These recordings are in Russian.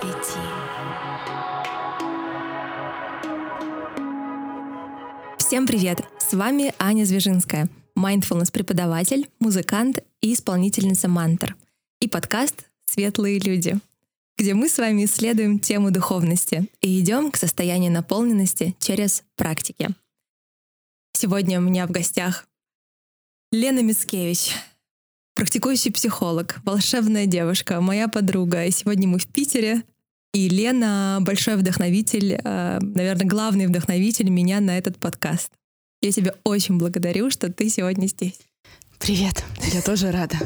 Свети. Всем привет! С вами Аня Звежинская, mindfulness преподаватель, музыкант и исполнительница мантр. И подкаст «Светлые люди», где мы с вами исследуем тему духовности и идем к состоянию наполненности через практики. Сегодня у меня в гостях Лена Мицкевич, практикующий психолог, волшебная девушка, моя подруга. И сегодня мы в Питере. И Лена большой вдохновитель, э, наверное, главный вдохновитель меня на этот подкаст. Я тебя очень благодарю, что ты сегодня здесь. Привет, я тоже рада.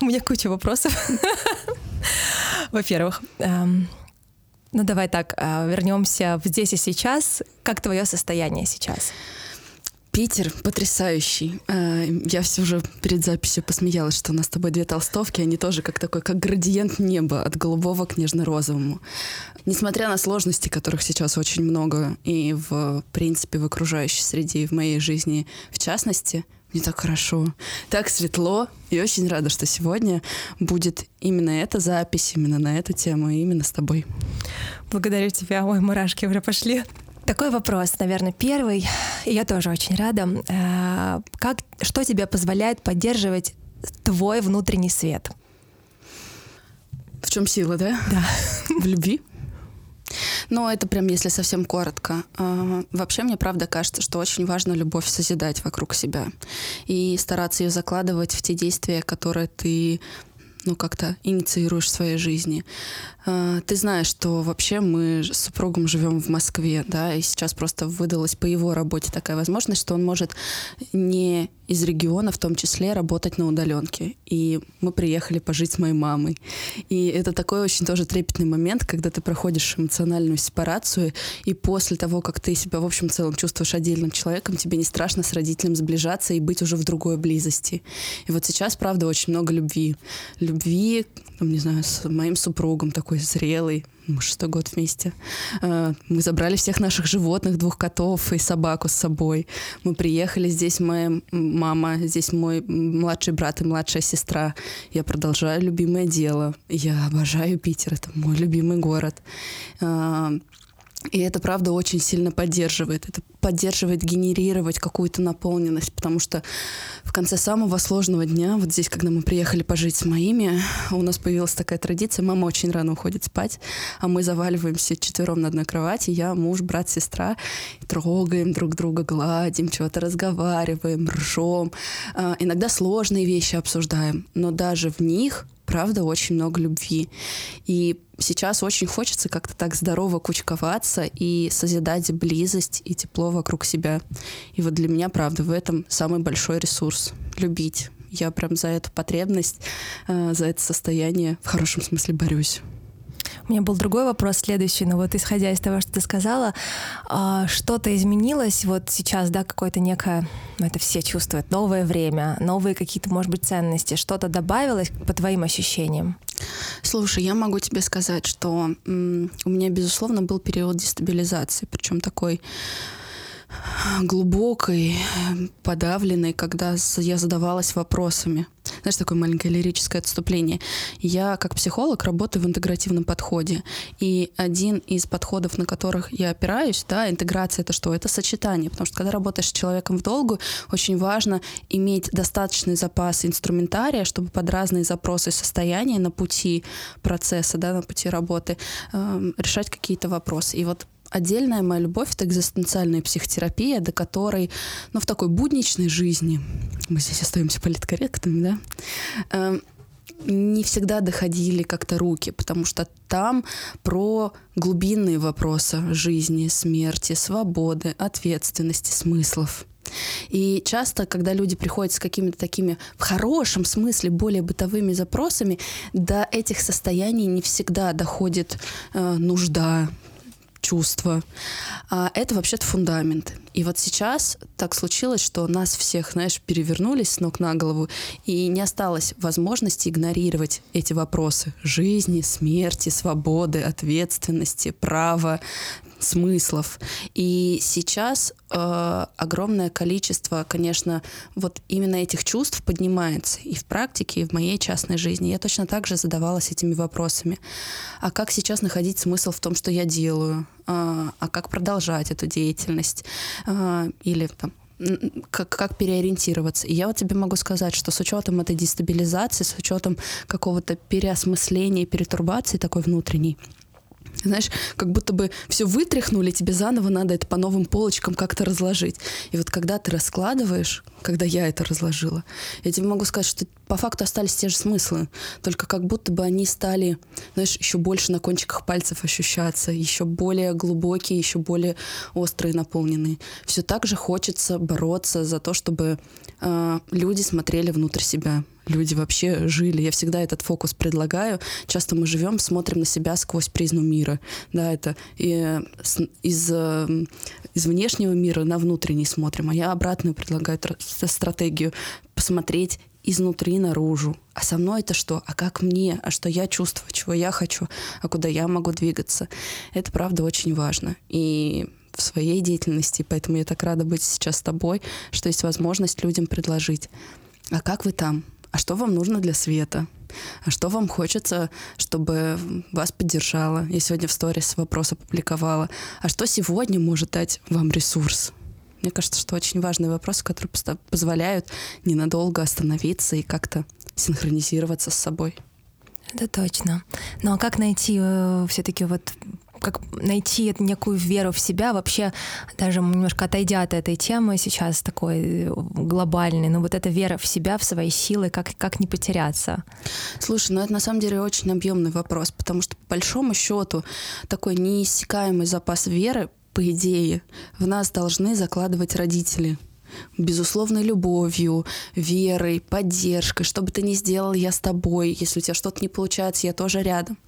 У меня куча вопросов. Во-первых, эм, ну давай так, э, вернемся в здесь и сейчас. Как твое состояние сейчас? Питер потрясающий. Э, я все уже перед записью посмеялась, что у нас с тобой две толстовки, они тоже как такой, как градиент неба от голубого к нежно-розовому. Несмотря на сложности, которых сейчас очень много, и в принципе в окружающей среде, и в моей жизни в частности, мне так хорошо, так светло, и очень рада, что сегодня будет именно эта запись, именно на эту тему, и именно с тобой. Благодарю тебя. Ой, мурашки уже пошли. Такой вопрос, наверное, первый, и я тоже очень рада. Э, как, что тебе позволяет поддерживать твой внутренний свет? В чем сила, да? Да. В любви? Ну, это прям если совсем коротко. А, вообще, мне правда кажется, что очень важно любовь созидать вокруг себя и стараться ее закладывать в те действия, которые ты ну, как-то инициируешь в своей жизни. А, ты знаешь, что вообще мы с супругом живем в Москве, да, и сейчас просто выдалась по его работе такая возможность, что он может не из региона в том числе работать на удаленке. И мы приехали пожить с моей мамой. И это такой очень тоже трепетный момент, когда ты проходишь эмоциональную сепарацию, и после того, как ты себя в общем целом чувствуешь отдельным человеком, тебе не страшно с родителем сближаться и быть уже в другой близости. И вот сейчас, правда, очень много любви. Любви, там, не знаю, с моим супругом такой зрелый, мы шестой год вместе. А, мы забрали всех наших животных, двух котов и собаку с собой. Мы приехали, здесь моя мама, здесь мой младший брат и младшая сестра. Я продолжаю любимое дело. Я обожаю Питер, это мой любимый город. И это, правда, очень сильно поддерживает. Это поддерживает генерировать какую-то наполненность, потому что в конце самого сложного дня, вот здесь, когда мы приехали пожить с моими, у нас появилась такая традиция, мама очень рано уходит спать, а мы заваливаемся четвером на одной кровати, я, муж, брат, сестра, трогаем друг друга, гладим, чего-то разговариваем, ржем, а, иногда сложные вещи обсуждаем, но даже в них правда, очень много любви. И сейчас очень хочется как-то так здорово кучковаться и созидать близость и тепло вокруг себя. И вот для меня, правда, в этом самый большой ресурс — любить. Я прям за эту потребность, э, за это состояние в хорошем смысле борюсь. У меня был другой вопрос следующий, но вот исходя из того, что ты сказала, а, что-то изменилось вот сейчас, да, какое-то некое, ну, это все чувствуют, новое время, новые какие-то, может быть, ценности, что-то добавилось по твоим ощущениям? Слушай, я могу тебе сказать, что у меня, безусловно, был период дестабилизации, причем такой глубокой, подавленной, когда я задавалась вопросами. Знаешь, такое маленькое лирическое отступление. Я, как психолог, работаю в интегративном подходе. И один из подходов, на которых я опираюсь, да, интеграция — это что? Это сочетание. Потому что когда работаешь с человеком в долгу, очень важно иметь достаточный запас инструментария, чтобы под разные запросы состояния на пути процесса, да, на пути работы э, решать какие-то вопросы. И вот Отдельная моя любовь — это экзистенциальная психотерапия, до которой, ну, в такой будничной жизни, мы здесь остаемся политкорректными, да, э, не всегда доходили как-то руки, потому что там про глубинные вопросы жизни, смерти, свободы, ответственности, смыслов. И часто, когда люди приходят с какими-то такими, в хорошем смысле, более бытовыми запросами, до этих состояний не всегда доходит э, нужда, чувства. А это вообще-то фундамент. И вот сейчас так случилось, что нас всех, знаешь, перевернулись с ног на голову, и не осталось возможности игнорировать эти вопросы жизни, смерти, свободы, ответственности, права, смыслов. И сейчас э, огромное количество, конечно, вот именно этих чувств поднимается и в практике, и в моей частной жизни. Я точно так же задавалась этими вопросами. А как сейчас находить смысл в том, что я делаю? А, а как продолжать эту деятельность? А, или там как, как переориентироваться. И я вот тебе могу сказать, что с учетом этой дестабилизации, с учетом какого-то переосмысления, перетурбации такой внутренней, знаешь, как будто бы все вытряхнули, тебе заново надо это по новым полочкам как-то разложить. И вот когда ты раскладываешь, когда я это разложила, я тебе могу сказать, что по факту остались те же смыслы, только как будто бы они стали, знаешь, еще больше на кончиках пальцев ощущаться, еще более глубокие, еще более острые, наполненные. Все так же хочется бороться за то, чтобы э, люди смотрели внутрь себя, люди вообще жили. Я всегда этот фокус предлагаю. Часто мы живем, смотрим на себя сквозь призму мира. Да, это и из, э, из внешнего мира на внутренний смотрим. А я обратную предлагаю стратегию посмотреть изнутри наружу. А со мной это что? А как мне? А что я чувствую? Чего я хочу? А куда я могу двигаться? Это, правда, очень важно. И в своей деятельности, поэтому я так рада быть сейчас с тобой, что есть возможность людям предложить. А как вы там? А что вам нужно для света, а что вам хочется, чтобы вас поддержало. Я сегодня в сторис вопрос опубликовала. А что сегодня может дать вам ресурс? Мне кажется, что очень важные вопросы, которые позволяют ненадолго остановиться и как-то синхронизироваться с собой. Это точно. Ну а как найти э, все-таки вот как найти некую веру в себя, вообще даже немножко отойдя от этой темы сейчас такой э, глобальной, но вот эта вера в себя, в свои силы, как, как не потеряться? Слушай, ну это на самом деле очень объемный вопрос, потому что по большому счету такой неиссякаемый запас веры, по идее, в нас должны закладывать родители безусловной любовью, верой, поддержкой. Что бы ты ни сделал, я с тобой. Если у тебя что-то не получается, я тоже рядом.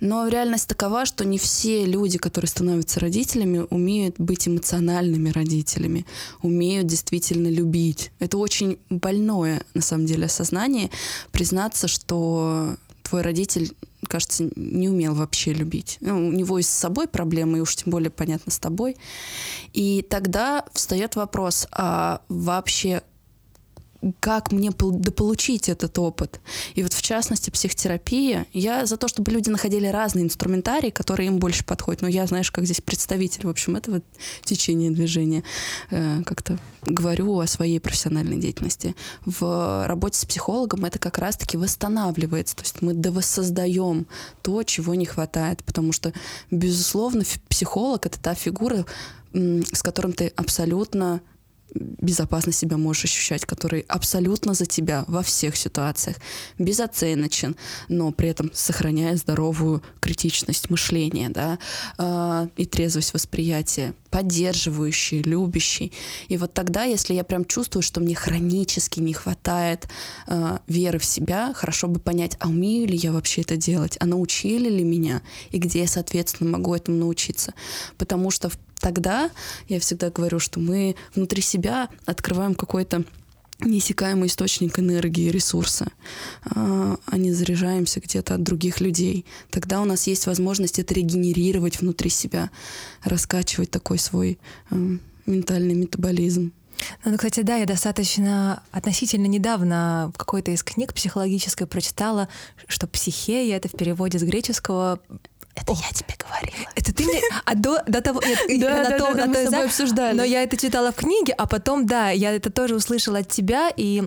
Но реальность такова, что не все люди, которые становятся родителями, умеют быть эмоциональными родителями, умеют действительно любить. Это очень больное, на самом деле, осознание, признаться, что твой родитель кажется, не умел вообще любить. Ну, у него и с собой проблемы, и уж тем более, понятно, с тобой. И тогда встает вопрос, а вообще как мне дополучить этот опыт. И вот в частности психотерапия, я за то, чтобы люди находили разные инструментарии, которые им больше подходят. Но я, знаешь, как здесь представитель, в общем, этого течения движения, э, как-то говорю о своей профессиональной деятельности. В работе с психологом это как раз-таки восстанавливается. То есть мы довоссоздаем то, чего не хватает. Потому что, безусловно, психолог — это та фигура, с которым ты абсолютно безопасно себя можешь ощущать, который абсолютно за тебя во всех ситуациях, безоценочен, но при этом сохраняя здоровую критичность мышления, да, э, и трезвость восприятия, поддерживающий, любящий. И вот тогда, если я прям чувствую, что мне хронически не хватает э, веры в себя, хорошо бы понять, а умею ли я вообще это делать, а научили ли меня, и где я, соответственно, могу этому научиться. Потому что в тогда я всегда говорю, что мы внутри себя открываем какой-то неиссякаемый источник энергии, ресурса, а, а не заряжаемся где-то от других людей. Тогда у нас есть возможность это регенерировать внутри себя, раскачивать такой свой э, ментальный метаболизм. Ну, кстати, да, я достаточно относительно недавно в какой-то из книг психологической прочитала, что психея — это в переводе с греческого это О, я тебе говорила. Это ты мне... А до, до того... Нет, да, на да, том, да, на мы с тобой обсуждали. Но я это читала в книге, а потом, да, я это тоже услышала от тебя, и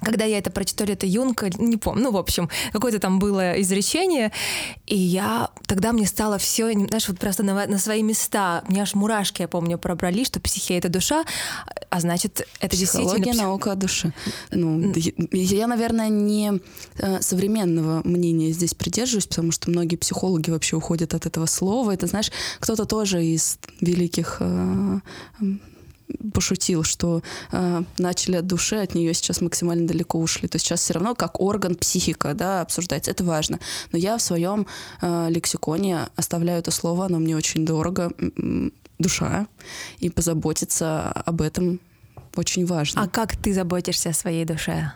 когда я это прочитала, это Юнка, не помню, ну, в общем, какое-то там было изречение, и я, тогда мне стало все, знаешь, вот просто на, на свои места, мне аж мурашки, я помню, пробрали, что психия — это душа, а значит, это Психология, действительно... наука о душе. Ну, я, наверное, не э, современного мнения здесь придерживаюсь, потому что многие психологи вообще уходят от этого слова. Это, знаешь, кто-то тоже из великих э, пошутил, что э, начали от души, от нее сейчас максимально далеко ушли. То есть сейчас все равно как орган психика да, обсуждается. Это важно. Но я в своем э, лексиконе оставляю это слово, оно мне очень дорого. Душа. И позаботиться об этом очень важно. А как ты заботишься о своей душе?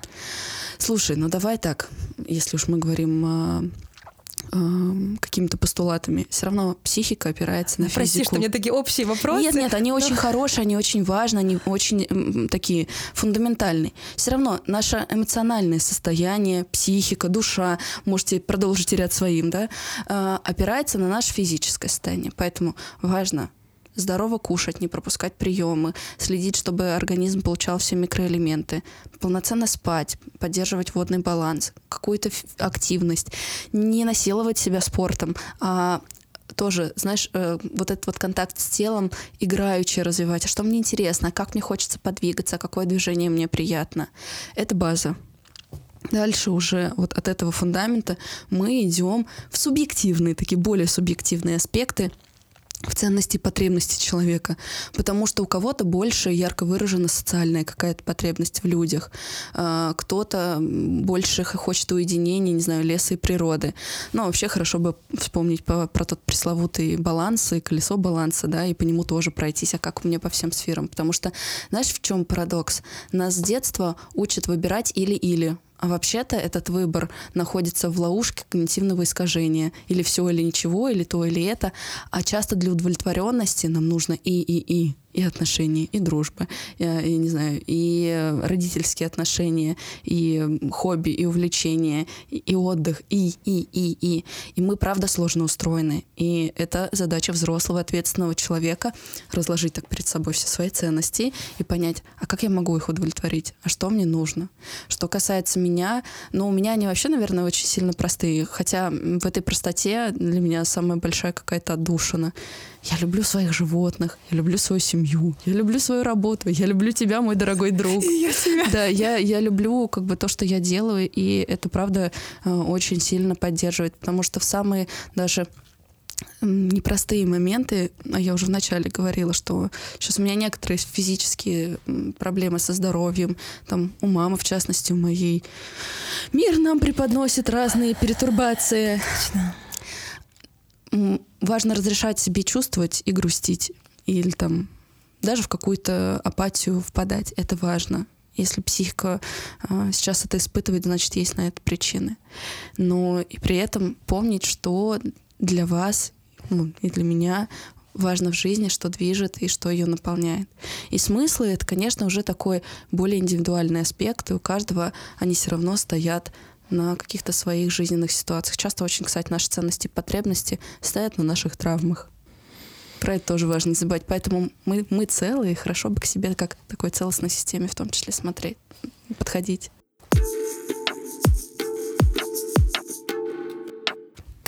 Слушай, ну давай так, если уж мы говорим какими-то постулатами. Все равно психика опирается на физику. Прости, что мне такие общие вопросы. Нет, нет, они очень хорошие, они очень важны, они очень такие фундаментальные. Все равно наше эмоциональное состояние, психика, душа, можете продолжить терять своим, да, э, опирается на наше физическое состояние. Поэтому важно здорово кушать, не пропускать приемы, следить, чтобы организм получал все микроэлементы, полноценно спать, поддерживать водный баланс, какую-то активность, не насиловать себя спортом, а тоже, знаешь, э, вот этот вот контакт с телом играючи развивать. А что мне интересно, как мне хочется подвигаться, какое движение мне приятно. Это база. Дальше уже вот от этого фундамента мы идем в субъективные, такие более субъективные аспекты – в ценности и потребности человека, потому что у кого-то больше ярко выражена социальная какая-то потребность в людях, а, кто-то больше хочет уединения, не знаю, леса и природы. Но вообще хорошо бы вспомнить по, про тот пресловутый баланс и колесо баланса, да, и по нему тоже пройтись, а как у меня по всем сферам, потому что знаешь, в чем парадокс? Нас с детства учат выбирать или-или. А вообще-то этот выбор находится в ловушке когнитивного искажения. Или все, или ничего, или то, или это. А часто для удовлетворенности нам нужно и, и, отношения, и дружба, и, и не знаю, и родительские отношения, и хобби, и увлечения, и, и отдых, и, и, и, и. И мы, правда, сложно устроены. И это задача взрослого, ответственного человека разложить так перед собой все свои ценности и понять, а как я могу их удовлетворить, а что мне нужно. Что касается меня, ну, у меня они вообще, наверное, очень сильно простые, хотя в этой простоте для меня самая большая какая-то отдушина. Я люблю своих животных, я люблю свою семью, я люблю свою работу, я люблю тебя, мой дорогой друг. Я тебя. Да, я, я люблю как бы то, что я делаю, и это, правда, э, очень сильно поддерживает, потому что в самые даже непростые моменты, а я уже вначале говорила, что сейчас у меня некоторые физические проблемы со здоровьем, там у мамы, в частности, у моей. Мир нам преподносит разные перетурбации. Точно важно разрешать себе чувствовать и грустить, или там даже в какую-то апатию впадать. Это важно. Если психика э, сейчас это испытывает, значит, есть на это причины. Но и при этом помнить, что для вас ну, и для меня важно в жизни, что движет и что ее наполняет. И смыслы — это, конечно, уже такой более индивидуальный аспект, и у каждого они все равно стоят на каких-то своих жизненных ситуациях. Часто очень, кстати, наши ценности и потребности стоят на наших травмах. Про это тоже важно забывать. Поэтому мы, мы целые, хорошо бы к себе как такой целостной системе в том числе смотреть, подходить.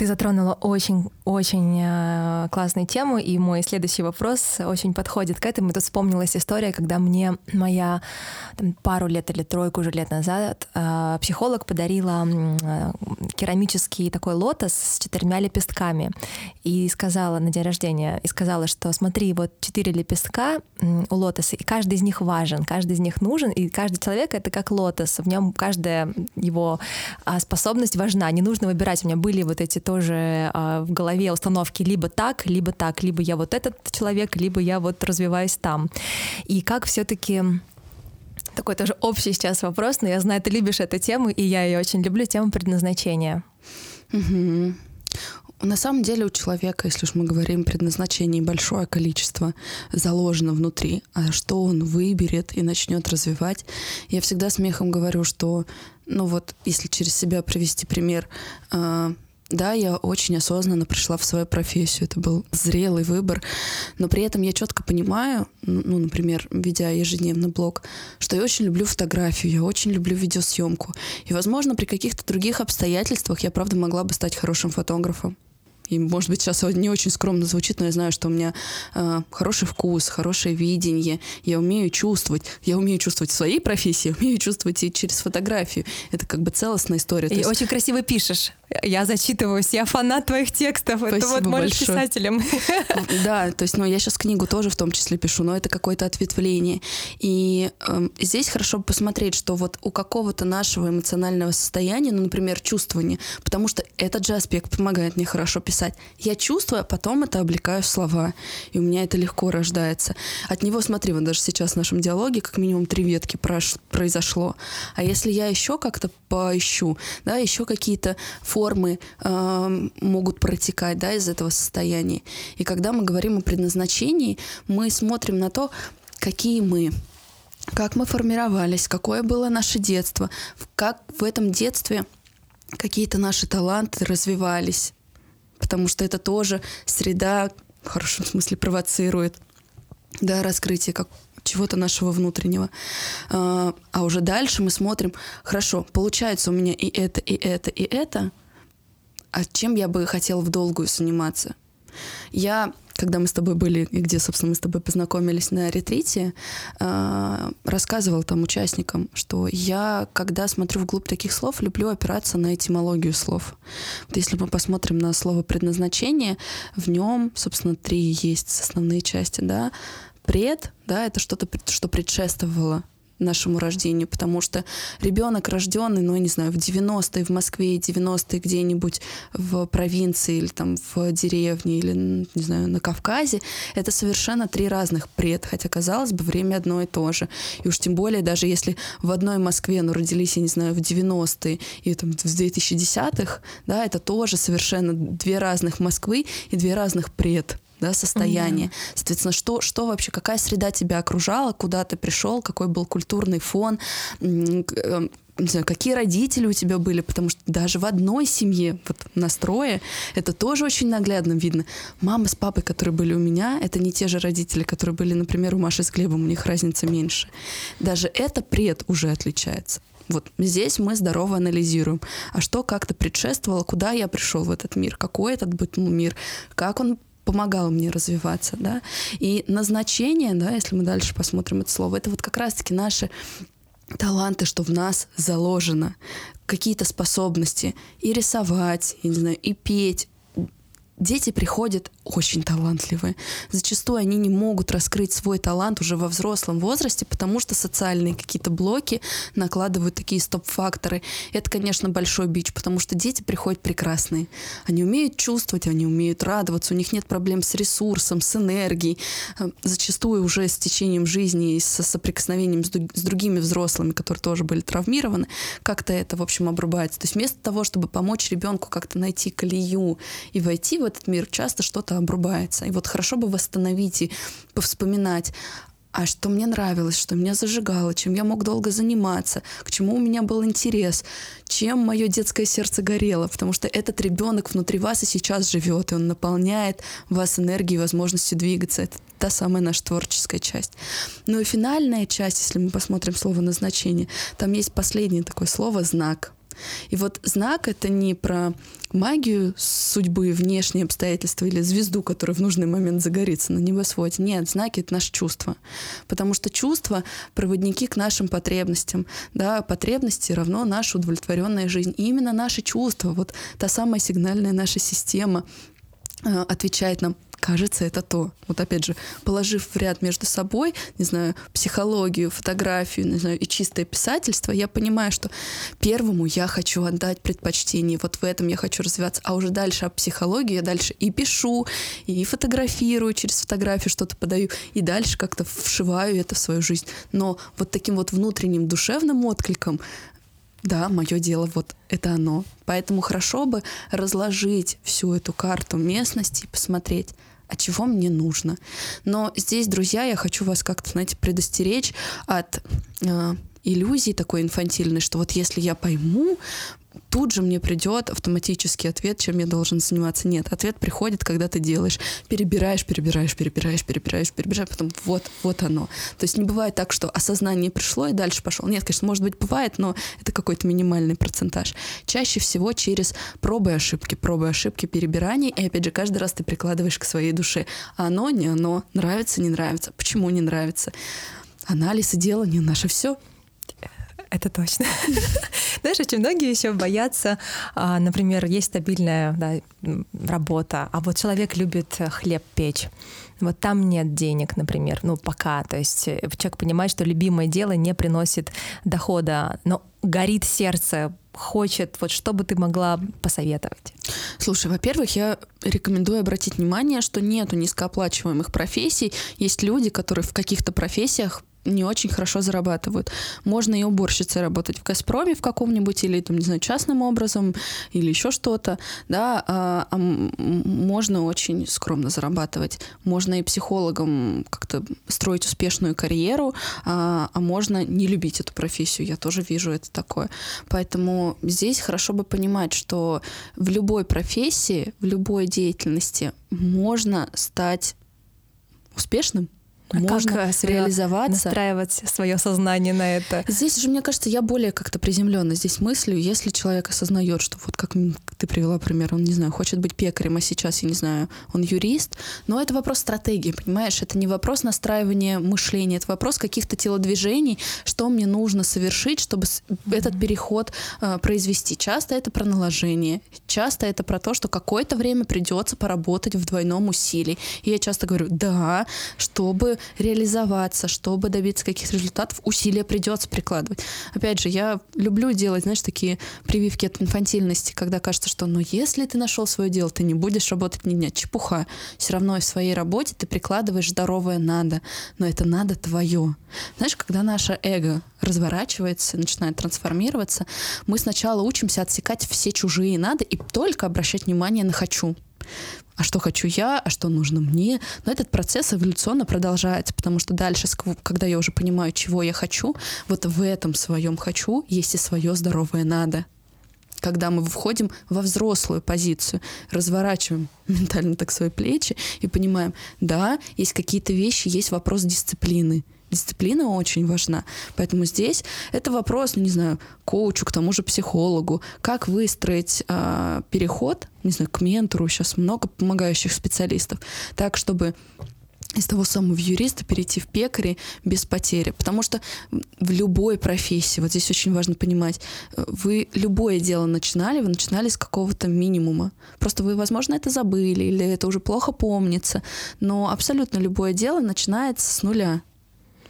Ты затронула очень-очень э, классную тему, и мой следующий вопрос очень подходит к этому. Тут вспомнилась история, когда мне моя там, пару лет или тройку уже лет назад э, психолог подарила э, керамический такой лотос с четырьмя лепестками и сказала на день рождения, и сказала, что смотри, вот четыре лепестка у лотоса, и каждый из них важен, каждый из них нужен, и каждый человек — это как лотос, в нем каждая его а, способность важна, не нужно выбирать. У меня были вот эти тоже а, в голове установки либо так, либо так, либо я вот этот человек, либо я вот развиваюсь там. И как все-таки такой тоже общий сейчас вопрос, но я знаю, ты любишь эту тему, и я ее очень люблю, тему предназначения. На самом деле у человека, если уж мы говорим предназначение, большое количество заложено внутри. А что он выберет и начнет развивать? Я всегда смехом говорю, что, ну вот, если через себя привести пример, а, да, я очень осознанно пришла в свою профессию. Это был зрелый выбор. Но при этом я четко понимаю, ну, например, ведя ежедневный блог, что я очень люблю фотографию, я очень люблю видеосъемку. И, возможно, при каких-то других обстоятельствах я, правда, могла бы стать хорошим фотографом. И, может быть, сейчас не очень скромно звучит, но я знаю, что у меня э, хороший вкус, хорошее видение, я умею чувствовать. Я умею чувствовать в своей профессии, умею чувствовать и через фотографию. Это как бы целостная история. И есть... очень красиво пишешь. Я зачитываюсь, я фанат твоих текстов. Спасибо это вот можешь большое. писателем. Да, то есть, ну, я сейчас книгу тоже в том числе пишу, но это какое-то ответвление. И э, здесь хорошо посмотреть, что вот у какого-то нашего эмоционального состояния, ну, например, чувствования, потому что этот же аспект помогает мне хорошо писать. Я чувствую, а потом это облекаю в слова. И у меня это легко рождается. От него, смотри, вот даже сейчас в нашем диалоге как минимум три ветки произошло. А если я еще как-то поищу, да, еще какие-то формы формы э, могут протекать да, из этого состояния. И когда мы говорим о предназначении, мы смотрим на то, какие мы, как мы формировались, какое было наше детство, как в этом детстве какие-то наши таланты развивались. Потому что это тоже среда в хорошем смысле провоцирует да, раскрытие как чего-то нашего внутреннего. А, а уже дальше мы смотрим, хорошо, получается у меня и это, и это, и это, а чем я бы хотела в долгую заниматься? Я когда мы с тобой были, и где, собственно, мы с тобой познакомились на ретрите, э, рассказывал там участникам, что я, когда смотрю вглубь таких слов, люблю опираться на этимологию слов. Вот если мы посмотрим на слово предназначение, в нем, собственно, три есть основные части, да. Пред, да, это что-то, что предшествовало нашему рождению, потому что ребенок рожденный, ну, я не знаю, в 90-е в Москве, 90-е где-нибудь в провинции или там в деревне или, не знаю, на Кавказе, это совершенно три разных пред, хотя, казалось бы, время одно и то же. И уж тем более, даже если в одной Москве, ну, родились, я не знаю, в 90-е и там в 2010-х, да, это тоже совершенно две разных Москвы и две разных пред да, состояние. Mm-hmm. Соответственно, что, что вообще, какая среда тебя окружала, куда ты пришел, какой был культурный фон, эм, не знаю, какие родители у тебя были, потому что даже в одной семье, вот настрое, это тоже очень наглядно видно. Мама с папой, которые были у меня, это не те же родители, которые были, например, у Маши с Глебом, у них разница меньше. Даже это пред уже отличается. Вот здесь мы здорово анализируем. А что как-то предшествовало, куда я пришел в этот мир, какой этот был мир, как он помогал мне развиваться, да. И назначение, да, если мы дальше посмотрим это слово, это вот как раз-таки наши таланты, что в нас заложено, какие-то способности и рисовать, и, не знаю, и петь, дети приходят очень талантливые. Зачастую они не могут раскрыть свой талант уже во взрослом возрасте, потому что социальные какие-то блоки накладывают такие стоп-факторы. Это, конечно, большой бич, потому что дети приходят прекрасные. Они умеют чувствовать, они умеют радоваться, у них нет проблем с ресурсом, с энергией. Э, зачастую уже с течением жизни и со соприкосновением с другими взрослыми, которые тоже были травмированы, как-то это, в общем, обрубается. То есть вместо того, чтобы помочь ребенку как-то найти колею и войти в этот мир, часто что-то обрубается. И вот хорошо бы восстановить и повспоминать, а что мне нравилось, что меня зажигало, чем я мог долго заниматься, к чему у меня был интерес, чем мое детское сердце горело, потому что этот ребенок внутри вас и сейчас живет, и он наполняет вас энергией, возможностью двигаться. Это та самая наша творческая часть. Ну и финальная часть, если мы посмотрим слово назначение, там есть последнее такое слово знак. И вот знак — это не про магию судьбы, внешние обстоятельства или звезду, которая в нужный момент загорится на небосводе. Нет, знаки — это наше чувство. Потому что чувства — проводники к нашим потребностям. Да, потребности равно наша удовлетворенная жизнь. И именно наши чувства, вот та самая сигнальная наша система э, отвечает нам кажется, это то. Вот опять же, положив в ряд между собой, не знаю, психологию, фотографию, не знаю, и чистое писательство, я понимаю, что первому я хочу отдать предпочтение, вот в этом я хочу развиваться, а уже дальше о психологии я дальше и пишу, и фотографирую, через фотографию что-то подаю, и дальше как-то вшиваю это в свою жизнь. Но вот таким вот внутренним душевным откликом да, мое дело, вот это оно. Поэтому хорошо бы разложить всю эту карту местности и посмотреть, а чего мне нужно. Но здесь, друзья, я хочу вас как-то, знаете, предостеречь от э, иллюзии такой инфантильной, что вот если я пойму, тут же мне придет автоматический ответ, чем я должен заниматься. Нет, ответ приходит, когда ты делаешь, перебираешь, перебираешь, перебираешь, перебираешь, перебираешь, потом вот, вот оно. То есть не бывает так, что осознание пришло и дальше пошел. Нет, конечно, может быть, бывает, но это какой-то минимальный процентаж. Чаще всего через пробы и ошибки, пробы и ошибки, перебирание, и опять же, каждый раз ты прикладываешь к своей душе. Оно, не оно, нравится, не нравится, почему не нравится. Анализ и делание наше все это точно. Знаешь, очень многие еще боятся, а, например, есть стабильная да, работа, а вот человек любит хлеб печь. Вот там нет денег, например, ну пока. То есть э, человек понимает, что любимое дело не приносит дохода, но горит сердце, хочет, вот что бы ты могла посоветовать? Слушай, во-первых, я рекомендую обратить внимание, что нету низкооплачиваемых профессий. Есть люди, которые в каких-то профессиях не очень хорошо зарабатывают. Можно и уборщицей работать в «Газпроме» в каком-нибудь, или, там, не знаю, частным образом, или еще что-то, да, а, а можно очень скромно зарабатывать. Можно и психологом как-то строить успешную карьеру, а, а можно не любить эту профессию. Я тоже вижу это такое. Поэтому здесь хорошо бы понимать, что в любой профессии, в любой деятельности можно стать успешным, можно как э, реализоваться. Настраивать свое сознание на это. Здесь же, мне кажется, я более как-то приземленно здесь мыслю, если человек осознает, что вот как ты привела пример, он, не знаю, хочет быть пекарем, а сейчас, я не знаю, он юрист, но это вопрос стратегии, понимаешь? Это не вопрос настраивания мышления, это вопрос каких-то телодвижений, что мне нужно совершить, чтобы mm-hmm. этот переход э, произвести. Часто это про наложение, часто это про то, что какое-то время придется поработать в двойном усилии. И я часто говорю, да, чтобы реализоваться, чтобы добиться каких-то результатов, усилия придется прикладывать. Опять же, я люблю делать, знаешь, такие прививки от инфантильности, когда кажется, что ну если ты нашел свое дело, ты не будешь работать ни дня. Чепуха. Все равно в своей работе ты прикладываешь здоровое надо, но это надо твое. Знаешь, когда наше эго разворачивается, начинает трансформироваться, мы сначала учимся отсекать все чужие надо и только обращать внимание на хочу а что хочу я, а что нужно мне. Но этот процесс эволюционно продолжается, потому что дальше, когда я уже понимаю, чего я хочу, вот в этом своем хочу есть и свое здоровое надо. Когда мы входим во взрослую позицию, разворачиваем ментально так свои плечи и понимаем, да, есть какие-то вещи, есть вопрос дисциплины дисциплина очень важна. Поэтому здесь это вопрос, ну, не знаю, коучу, к тому же психологу, как выстроить э, переход, не знаю, к ментору, сейчас много помогающих специалистов, так, чтобы из того самого юриста перейти в пекари без потери. Потому что в любой профессии, вот здесь очень важно понимать, вы любое дело начинали, вы начинали с какого-то минимума. Просто вы, возможно, это забыли или это уже плохо помнится, но абсолютно любое дело начинается с нуля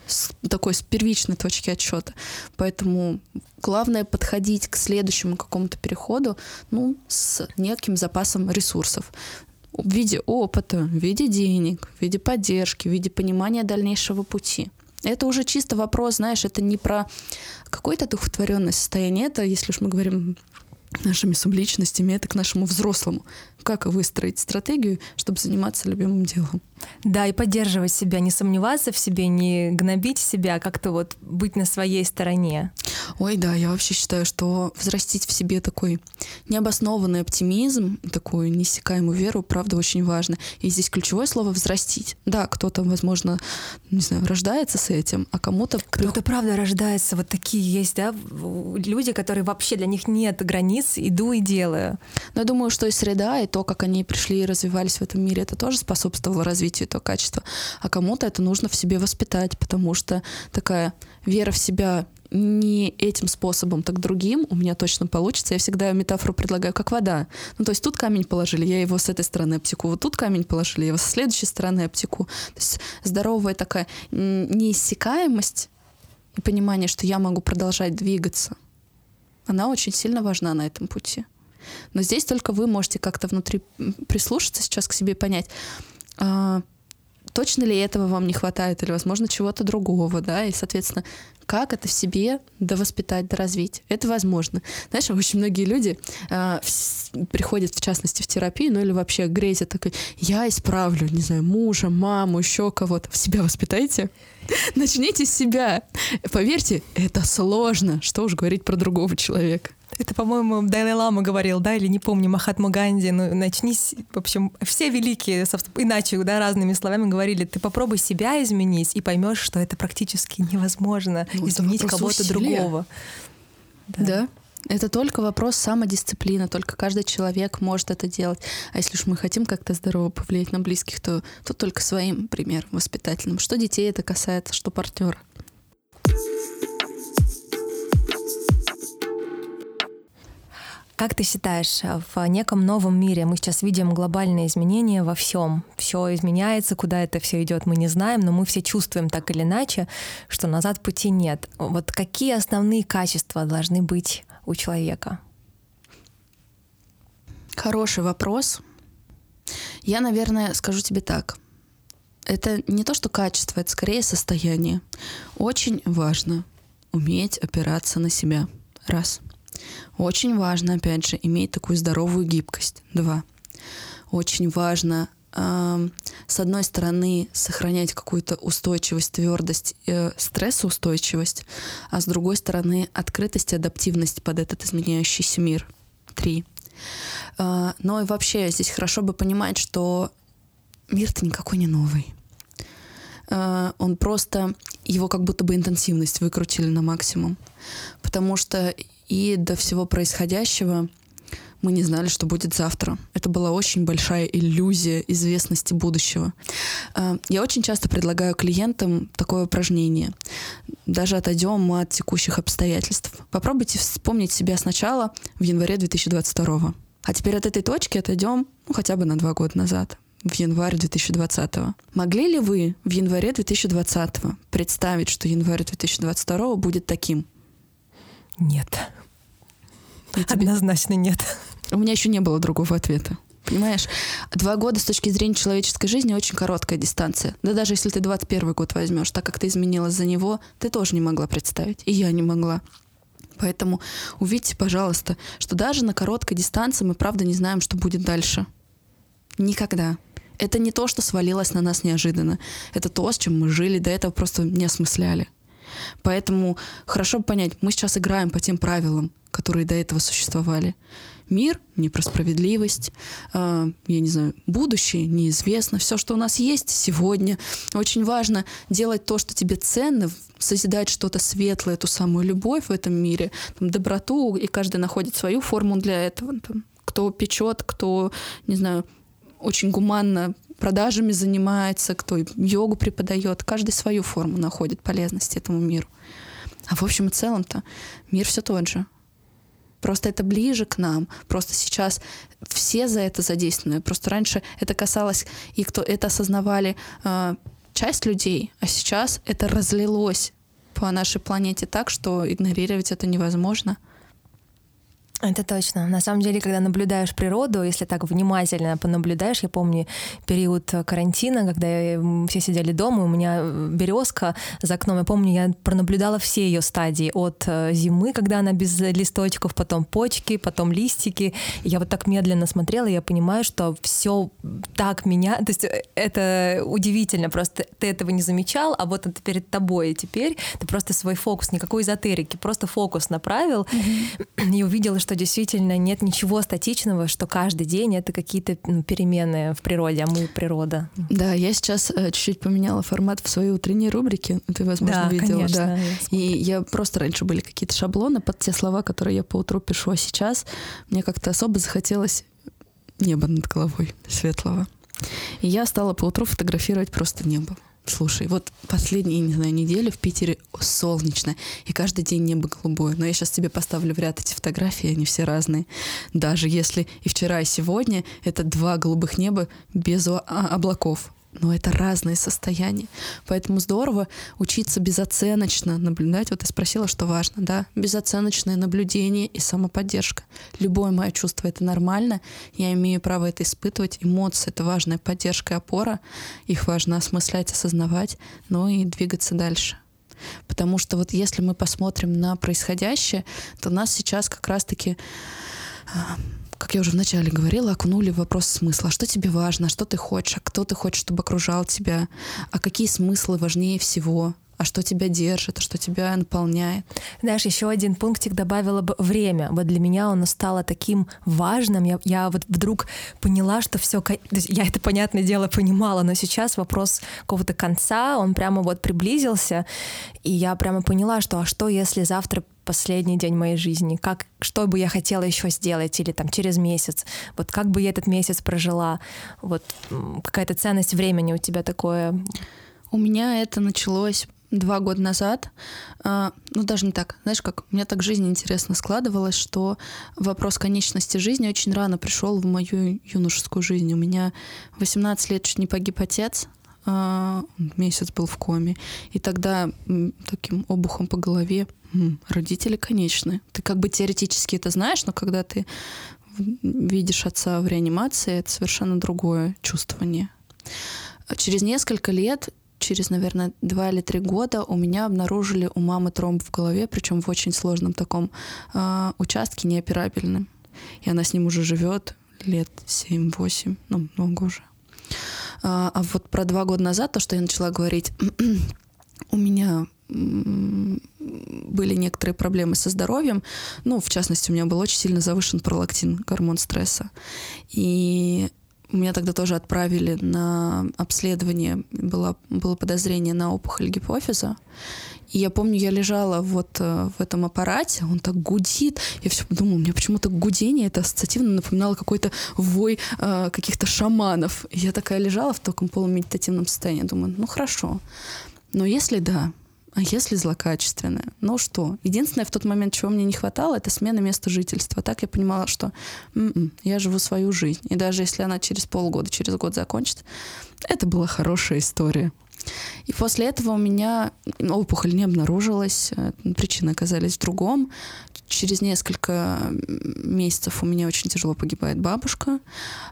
с такой с первичной точки отсчета. Поэтому главное подходить к следующему какому-то переходу ну, с неким запасом ресурсов в виде опыта, в виде денег, в виде поддержки, в виде понимания дальнейшего пути. Это уже чисто вопрос, знаешь, это не про какое-то духотворенное состояние, это, если уж мы говорим нашими субличностями, это к нашему взрослому. Как выстроить стратегию, чтобы заниматься любимым делом. Да, и поддерживать себя, не сомневаться в себе, не гнобить себя, а как-то вот быть на своей стороне. Ой, да, я вообще считаю, что взрастить в себе такой необоснованный оптимизм, такую неиссякаемую веру, правда, очень важно. И здесь ключевое слово «взрастить». Да, кто-то, возможно, не знаю, рождается с этим, а кому-то... Кто-то, правда, рождается. Вот такие есть, да, люди, которые вообще для них нет границ, иду и делаю. Но я думаю, что и среда, и то, как они пришли и развивались в этом мире, это тоже способствовало развитию этого качества. А кому-то это нужно в себе воспитать, потому что такая вера в себя не этим способом, так другим у меня точно получится. Я всегда метафору предлагаю, как вода. Ну, то есть тут камень положили, я его с этой стороны обтеку, вот тут камень положили, я его со следующей стороны обтеку. То есть здоровая такая неиссякаемость и понимание, что я могу продолжать двигаться, она очень сильно важна на этом пути. Но здесь только вы можете как-то внутри прислушаться сейчас к себе и понять, а, точно ли этого вам не хватает, или, возможно, чего-то другого, да, и, соответственно, как это в себе довоспитать, доразвить. Это возможно. Знаешь, очень многие люди э, в, приходят, в частности, в терапию, ну или вообще грезят такой, я исправлю, не знаю, мужа, маму, еще кого-то. В себя воспитайте. Начните с себя. Поверьте, это сложно. Что уж говорить про другого человека. Это, по-моему, Далай-Лама говорил, да, или не помню, Махатма Ганди, ну, начни, в общем, все великие, иначе, да, разными словами говорили, ты попробуй себя изменить и поймешь, что это практически невозможно ну, изменить кого-то другого. Да. да. Это только вопрос самодисциплины, только каждый человек может это делать. А если уж мы хотим как-то здорово повлиять на близких, то тут только своим примером воспитательным. Что детей это касается, что партнера. Как ты считаешь, в неком новом мире мы сейчас видим глобальные изменения во всем. Все изменяется, куда это все идет, мы не знаем, но мы все чувствуем так или иначе, что назад пути нет. Вот какие основные качества должны быть у человека? Хороший вопрос. Я, наверное, скажу тебе так. это не то, что качество, это скорее состояние. Очень важно уметь опираться на себя. Раз. Очень важно, опять же, иметь такую здоровую гибкость. Два. Очень важно с одной стороны, сохранять какую-то устойчивость, твердость, э, стрессоустойчивость, а с другой стороны, открытость и адаптивность под этот изменяющийся мир. Три. Э, но и вообще здесь хорошо бы понимать, что мир-то никакой не новый. Э, он просто, его как будто бы интенсивность выкрутили на максимум. Потому что и до всего происходящего мы не знали, что будет завтра. Это была очень большая иллюзия известности будущего. Э, я очень часто предлагаю клиентам такое упражнение. Даже отойдем от текущих обстоятельств. Попробуйте вспомнить себя сначала в январе 2022. А теперь от этой точки отойдем ну, хотя бы на два года назад в январе 2020. Могли ли вы в январе 2020 представить, что январь 2022 будет таким? Нет. Тебе... Однозначно нет. У меня еще не было другого ответа. Понимаешь, два года с точки зрения человеческой жизни очень короткая дистанция. Да даже если ты 21 год возьмешь, так как ты изменилась за него, ты тоже не могла представить. И я не могла. Поэтому увидьте, пожалуйста, что даже на короткой дистанции мы правда не знаем, что будет дальше. Никогда. Это не то, что свалилось на нас неожиданно. Это то, с чем мы жили, до этого просто не осмысляли. Поэтому хорошо понять, мы сейчас играем по тем правилам, которые до этого существовали. Мир не про справедливость, э, я не знаю, будущее неизвестно. Все, что у нас есть сегодня. Очень важно делать то, что тебе ценно, созидать что-то светлое, ту самую любовь в этом мире, там, доброту, и каждый находит свою форму для этого. Там, кто печет, кто, не знаю, очень гуманно продажами занимается, кто йогу преподает. Каждый свою форму находит полезности этому миру. А в общем и целом-то мир все тот же. Просто это ближе к нам. Просто сейчас все за это задействованы. Просто раньше это касалось, и кто это осознавали э, часть людей, а сейчас это разлилось по нашей планете так, что игнорировать это невозможно. Это точно. На самом деле, когда наблюдаешь природу, если так внимательно понаблюдаешь, я помню период карантина, когда все сидели дома, у меня березка за окном, я помню, я пронаблюдала все ее стадии от э, зимы, когда она без листочков, потом почки, потом листики. И я вот так медленно смотрела, и я понимаю, что все так меня, то есть э, это удивительно, просто ты этого не замечал, а вот это перед тобой и теперь ты просто свой фокус, никакой эзотерики, просто фокус направил mm-hmm. и увидела, что что действительно нет ничего статичного, что каждый день это какие-то ну, перемены в природе, а мы природа. Да, я сейчас э, чуть-чуть поменяла формат в своей утренней рубрике. Ты, возможно, да, видела. Конечно, да. И я просто раньше были какие-то шаблоны под те слова, которые я по утру пишу, а сейчас мне как-то особо захотелось небо над головой светлого. И я стала по утру фотографировать просто небо. Слушай, вот последние, не знаю, недели в Питере солнечно, и каждый день небо голубое. Но я сейчас тебе поставлю в ряд эти фотографии, они все разные. Даже если и вчера, и сегодня это два голубых неба без а, облаков но это разные состояния. Поэтому здорово учиться безоценочно наблюдать. Вот ты спросила, что важно, да? Безоценочное наблюдение и самоподдержка. Любое мое чувство — это нормально. Я имею право это испытывать. Эмоции — это важная поддержка и опора. Их важно осмыслять, осознавать, но и двигаться дальше. Потому что вот если мы посмотрим на происходящее, то нас сейчас как раз-таки а, как я уже вначале говорила, окунули в вопрос смысла. Что тебе важно, что ты хочешь, а кто ты хочешь, чтобы окружал тебя, а какие смыслы важнее всего, а что тебя держит, а что тебя наполняет. Знаешь, еще один пунктик добавила бы время. Вот для меня оно стало таким важным. Я, я вот вдруг поняла, что все, я это, понятное дело, понимала, но сейчас вопрос какого-то конца, он прямо вот приблизился, и я прямо поняла, что а что, если завтра последний день моей жизни, как, что бы я хотела еще сделать, или там через месяц, вот как бы я этот месяц прожила, вот какая-то ценность времени у тебя такое? У меня это началось два года назад, э, ну даже не так, знаешь как, у меня так жизнь интересно складывалась, что вопрос конечности жизни очень рано пришел в мою юношескую жизнь. У меня 18 лет чуть не погиб отец, э, месяц был в коме, и тогда таким обухом по голове родители конечны. Ты как бы теоретически это знаешь, но когда ты видишь отца в реанимации, это совершенно другое чувствование. через несколько лет через, наверное, два или три года у меня обнаружили у мамы тромб в голове, причем в очень сложном таком э, участке, неоперабельном. И она с ним уже живет лет 7-8, ну, много уже. А, а вот про два года назад, то, что я начала говорить, у меня были некоторые проблемы со здоровьем. Ну, в частности, у меня был очень сильно завышен пролактин, гормон стресса. И меня тогда тоже отправили на обследование, было, было подозрение на опухоль гипофиза. И я помню, я лежала вот э, в этом аппарате, он так гудит. Я все подумала, мне почему-то гудение это ассоциативно напоминало какой-то вой э, каких-то шаманов. И я такая лежала в таком полумедитативном состоянии. Думаю, ну хорошо. Но если да, а если злокачественная? Ну что? Единственное, в тот момент, чего мне не хватало, это смена места жительства. Так я понимала, что м-м, я живу свою жизнь. И даже если она через полгода, через год закончится, это была хорошая история. И после этого у меня опухоль не обнаружилась, э, причины оказались в другом через несколько месяцев у меня очень тяжело погибает бабушка.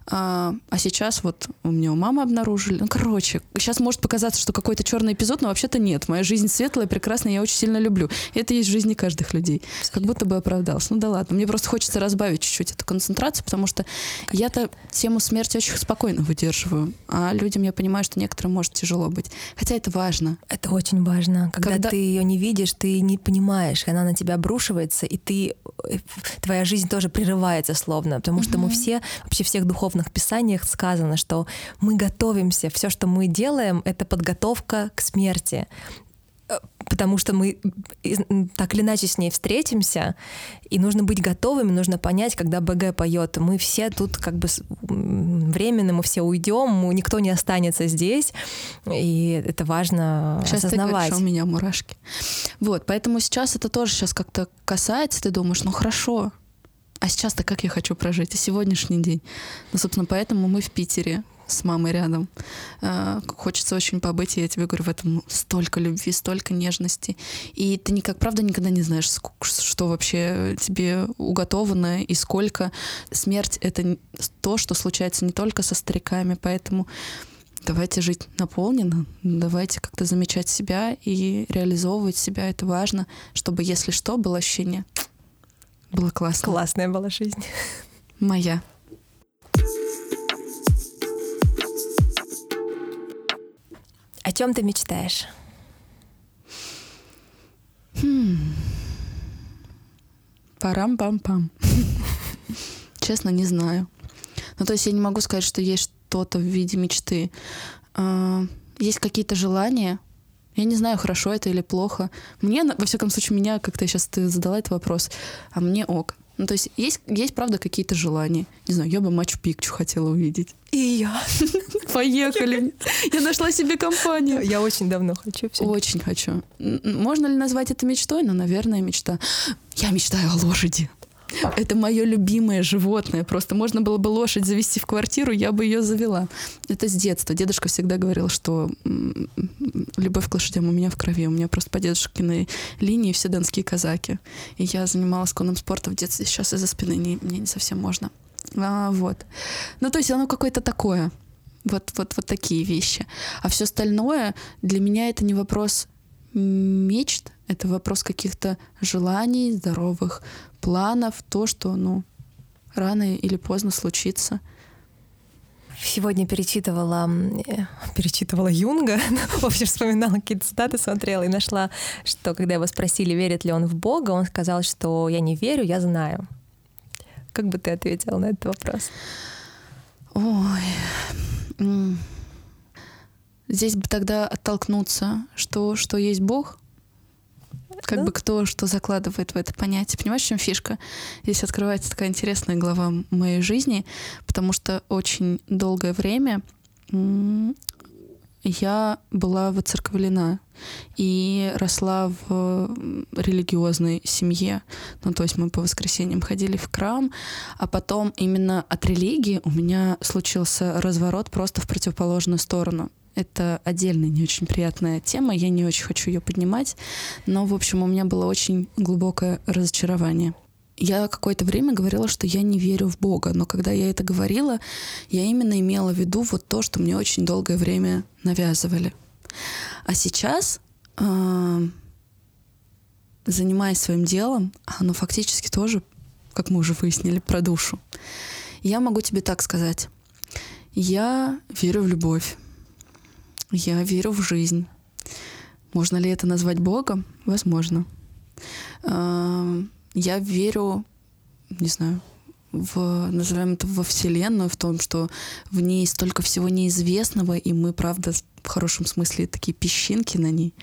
А, а сейчас вот у меня у мамы обнаружили. Ну, короче, сейчас может показаться, что какой-то черный эпизод, но вообще-то нет. Моя жизнь светлая, прекрасная, я очень сильно люблю. И это есть в жизни каждых людей. Как будто бы оправдался. Ну да ладно. Мне просто хочется разбавить чуть-чуть эту концентрацию, потому что я-то тему смерти очень спокойно выдерживаю. А людям я понимаю, что некоторым может тяжело быть. Хотя это важно. Это очень важно. Когда, Когда... ты ее не видишь, ты не понимаешь, она на тебя обрушивается, и ты э, твоя жизнь тоже прерывается словно, потому mm-hmm. что мы все вообще в всех духовных писаниях сказано, что мы готовимся, все, что мы делаем, это подготовка к смерти потому что мы так или иначе с ней встретимся, и нужно быть готовыми, нужно понять, когда БГ поет, мы все тут как бы временно, мы все уйдем, никто не останется здесь, и это важно сейчас осознавать. Ты говоришь, у меня мурашки. Вот, поэтому сейчас это тоже сейчас как-то касается, ты думаешь, ну хорошо, а сейчас-то как я хочу прожить, и сегодняшний день. Ну, собственно, поэтому мы в Питере с мамой рядом. А, хочется очень побыть, и я тебе говорю, в этом столько любви, столько нежности. И ты никак, правда, никогда не знаешь, что вообще тебе уготовано и сколько. Смерть — это то, что случается не только со стариками, поэтому давайте жить наполненно, давайте как-то замечать себя и реализовывать себя. Это важно, чтобы, если что, было ощущение было классно. Классная была жизнь. Моя. Чем ты мечтаешь? Хм. Парам-пам-пам. Честно, не знаю. Ну, то есть я не могу сказать, что есть что-то в виде мечты. А, есть какие-то желания. Я не знаю, хорошо это или плохо. Мне, во всяком случае, меня, как-то сейчас ты задала этот вопрос, а мне ок. Ну, то есть есть, есть правда, какие-то желания. Не знаю, я бы Мачу Пикчу хотела увидеть. И я. Поехали. Я нашла себе компанию. Я очень давно хочу. Очень хочу. Можно ли назвать это мечтой? Ну, наверное, мечта. Я мечтаю о лошади. Это мое любимое животное. Просто можно было бы лошадь завести в квартиру, я бы ее завела. Это с детства. Дедушка всегда говорил, что любовь к лошадям у меня в крови. У меня просто по дедушкиной линии все донские казаки. И я занималась конным спортом в детстве. Сейчас из-за спины не, мне не совсем можно. А, вот. Ну, то есть оно какое-то такое. Вот, вот, вот такие вещи. А все остальное для меня это не вопрос мечт, это вопрос каких-то желаний, здоровых планов, то, что, ну, рано или поздно случится. Сегодня перечитывала, э, перечитывала Юнга, в общем, вспоминала какие-то цитаты, смотрела и нашла, что когда его спросили, верит ли он в Бога, он сказал, что я не верю, я знаю. Как бы ты ответила на этот вопрос? Ой. Здесь бы тогда оттолкнуться, что, что есть Бог, как да? бы кто что закладывает в это понятие. Понимаешь, в чем фишка? Здесь открывается такая интересная глава моей жизни, потому что очень долгое время я была воцерковлена и росла в религиозной семье. Ну, то есть мы по воскресеньям ходили в храм, а потом именно от религии у меня случился разворот просто в противоположную сторону. Это отдельная, не очень приятная тема, я не очень хочу ее поднимать, но, в общем, у меня было очень глубокое разочарование. я какое-то время говорила, что я не верю в Бога, но когда я это говорила, я именно имела в виду вот то, что мне очень долгое время навязывали. А сейчас, э, занимаясь своим делом, оно фактически тоже, как мы уже выяснили, про душу. Я могу тебе так сказать. Я верю в любовь. Я верю в жизнь. Можно ли это назвать Богом? Возможно. Э, я верю, не знаю, в, назовем это во Вселенную, в том, что в ней столько всего неизвестного, и мы, правда, в хорошем смысле такие песчинки на ней.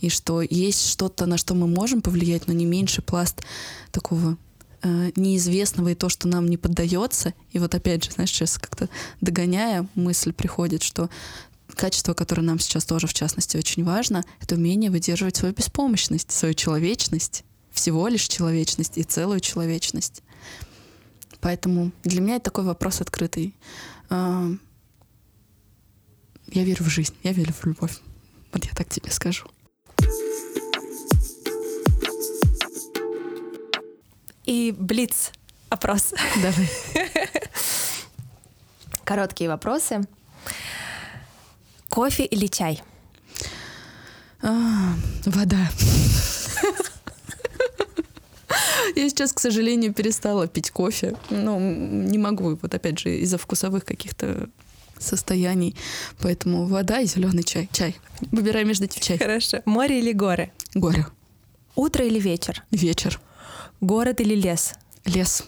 И что есть что-то, на что мы можем повлиять, но не меньше пласт такого э, неизвестного и то, что нам не поддается. И вот опять же, знаешь, сейчас как-то догоняя, мысль приходит, что качество, которое нам сейчас тоже, в частности, очень важно, это умение выдерживать свою беспомощность, свою человечность всего лишь человечность и целую человечность. Поэтому для меня это такой вопрос открытый. А, я верю в жизнь, я верю в любовь. Вот я так тебе скажу. И блиц опрос. Давай. Короткие вопросы. Кофе или чай? А, вода. Я сейчас, к сожалению, перестала пить кофе. Ну, не могу, вот опять же, из-за вкусовых каких-то состояний. Поэтому вода и зеленый чай. Чай. Выбирай между этим чай. Хорошо. Море или горы? Горы. Утро или вечер? Вечер. Город или лес? Лес.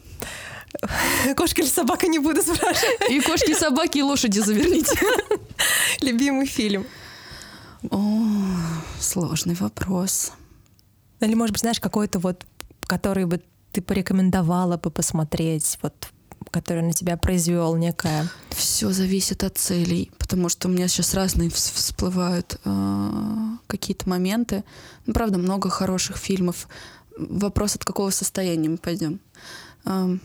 Кошка или собака не буду спрашивать. И кошки, и собаки, и лошади заверните. Любимый фильм? О, сложный вопрос. Или, может быть, знаешь, какой-то вот который бы ты порекомендовала бы посмотреть, вот который на тебя произвел некое? Все зависит от целей, потому что у меня сейчас разные всплывают э, какие-то моменты. Ну, правда, много хороших фильмов. Вопрос, от какого состояния мы пойдем. Э,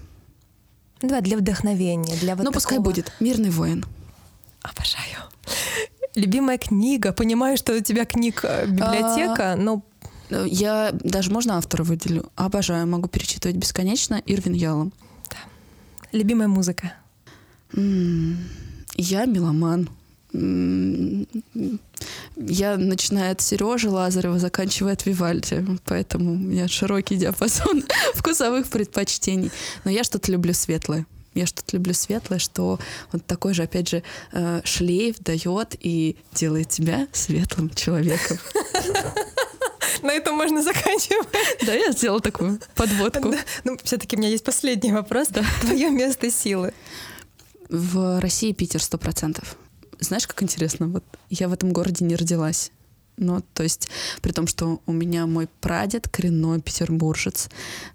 да, для вдохновения, для вот Ну, такого... пускай будет «Мирный воин». Обожаю. Любимая книга. Понимаю, что у тебя книг э, библиотека, а... но я даже можно автора выделю. Обожаю, могу перечитывать бесконечно. Ирвин Ялом. Да. Любимая музыка? Я меломан. Я начиная от Сережи Лазарева, заканчивая от Вивальди. Поэтому у меня широкий диапазон вкусовых предпочтений. Но я что-то люблю светлое. Я что-то люблю светлое, что вот такой же, опять же, э, шлейф дает и делает тебя светлым человеком. На этом можно заканчивать. Да, я сделала такую подводку. Ну, все-таки у меня есть последний вопрос. Да. Твое место силы. В России Питер сто процентов. Знаешь, как интересно? Вот я в этом городе не родилась. Ну, то есть, при том, что у меня мой прадед коренной петербуржец,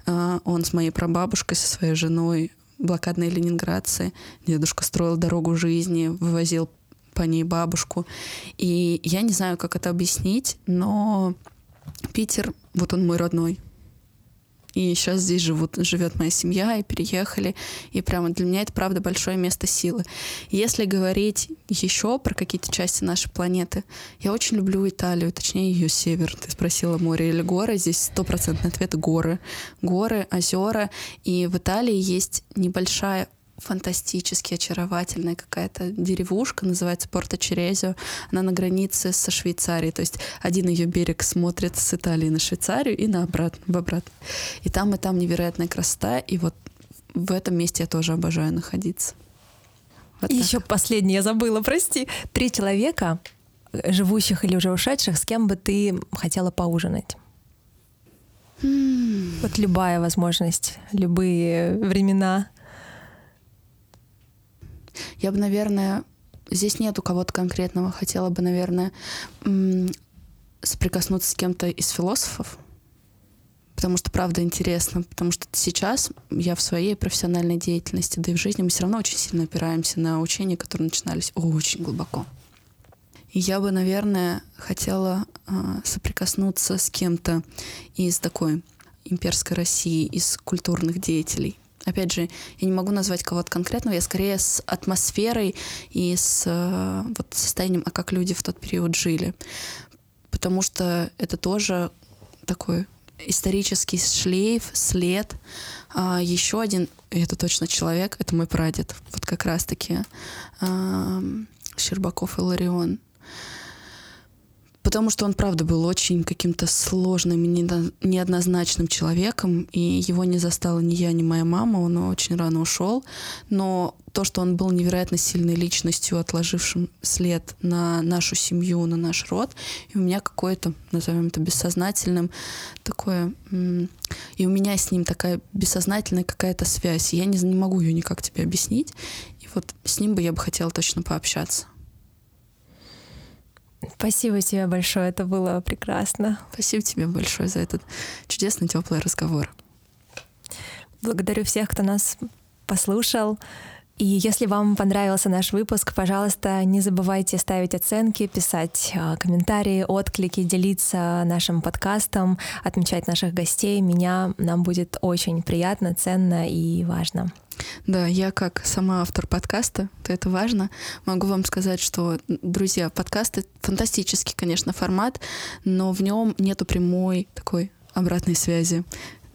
а, он с моей прабабушкой, со своей женой блокадной ленинградцы. Дедушка строил дорогу жизни, вывозил по ней бабушку. И я не знаю, как это объяснить, но Питер, вот он мой родной. И сейчас здесь живут, живет моя семья, и переехали. И прямо для меня это, правда, большое место силы. Если говорить еще про какие-то части нашей планеты, я очень люблю Италию, точнее ее север. Ты спросила море или горы. Здесь стопроцентный ответ — горы. Горы, озера. И в Италии есть небольшая фантастически очаровательная какая-то деревушка, называется Порто Черезио. Она на границе со Швейцарией, то есть один ее берег смотрит с Италии на Швейцарию и на обратно, в обратно. И там и там невероятная красота, и вот в этом месте я тоже обожаю находиться. Вот и еще последнее, я забыла, прости. Три человека, живущих или уже ушедших, с кем бы ты хотела поужинать? Вот любая возможность, любые времена. Я бы, наверное, здесь нету кого-то конкретного. Хотела бы, наверное, соприкоснуться с кем-то из философов, потому что правда интересно, потому что сейчас я в своей профессиональной деятельности, да и в жизни мы все равно очень сильно опираемся на учения, которые начинались очень глубоко. И я бы, наверное, хотела э, соприкоснуться с кем-то из такой имперской России, из культурных деятелей, Опять же, я не могу назвать кого-то конкретного, я скорее с атмосферой и с э, вот, состоянием, а как люди в тот период жили. Потому что это тоже такой исторический шлейф, след. А, еще один, и это точно человек, это мой прадед. Вот как раз-таки а, Щербаков Иларион. Потому что он, правда, был очень каким-то сложным и неоднозначным человеком, и его не застала ни я, ни моя мама, он очень рано ушел. Но то, что он был невероятно сильной личностью, отложившим след на нашу семью, на наш род, и у меня какое-то, назовем это бессознательным, такое... И у меня с ним такая бессознательная какая-то связь. Я не, не могу ее никак тебе объяснить. И вот с ним бы я бы хотела точно пообщаться. Спасибо тебе большое, это было прекрасно. Спасибо тебе большое за этот чудесный теплый разговор. Благодарю всех, кто нас послушал. И если вам понравился наш выпуск, пожалуйста, не забывайте ставить оценки, писать а, комментарии, отклики, делиться нашим подкастом, отмечать наших гостей. Меня нам будет очень приятно, ценно и важно. Да, я как сама автор подкаста, то это важно, могу вам сказать, что, друзья, подкасты фантастический, конечно, формат, но в нем нету прямой такой обратной связи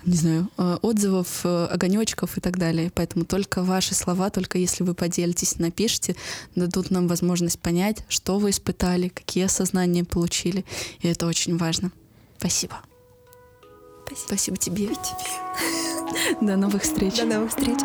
не знаю, э, отзывов, э, огонечков и так далее. Поэтому только ваши слова, только если вы поделитесь, напишите, дадут нам возможность понять, что вы испытали, какие осознания получили. И это очень важно. Спасибо. Спасибо, Спасибо тебе. И тебе. До новых встреч. До новых встреч.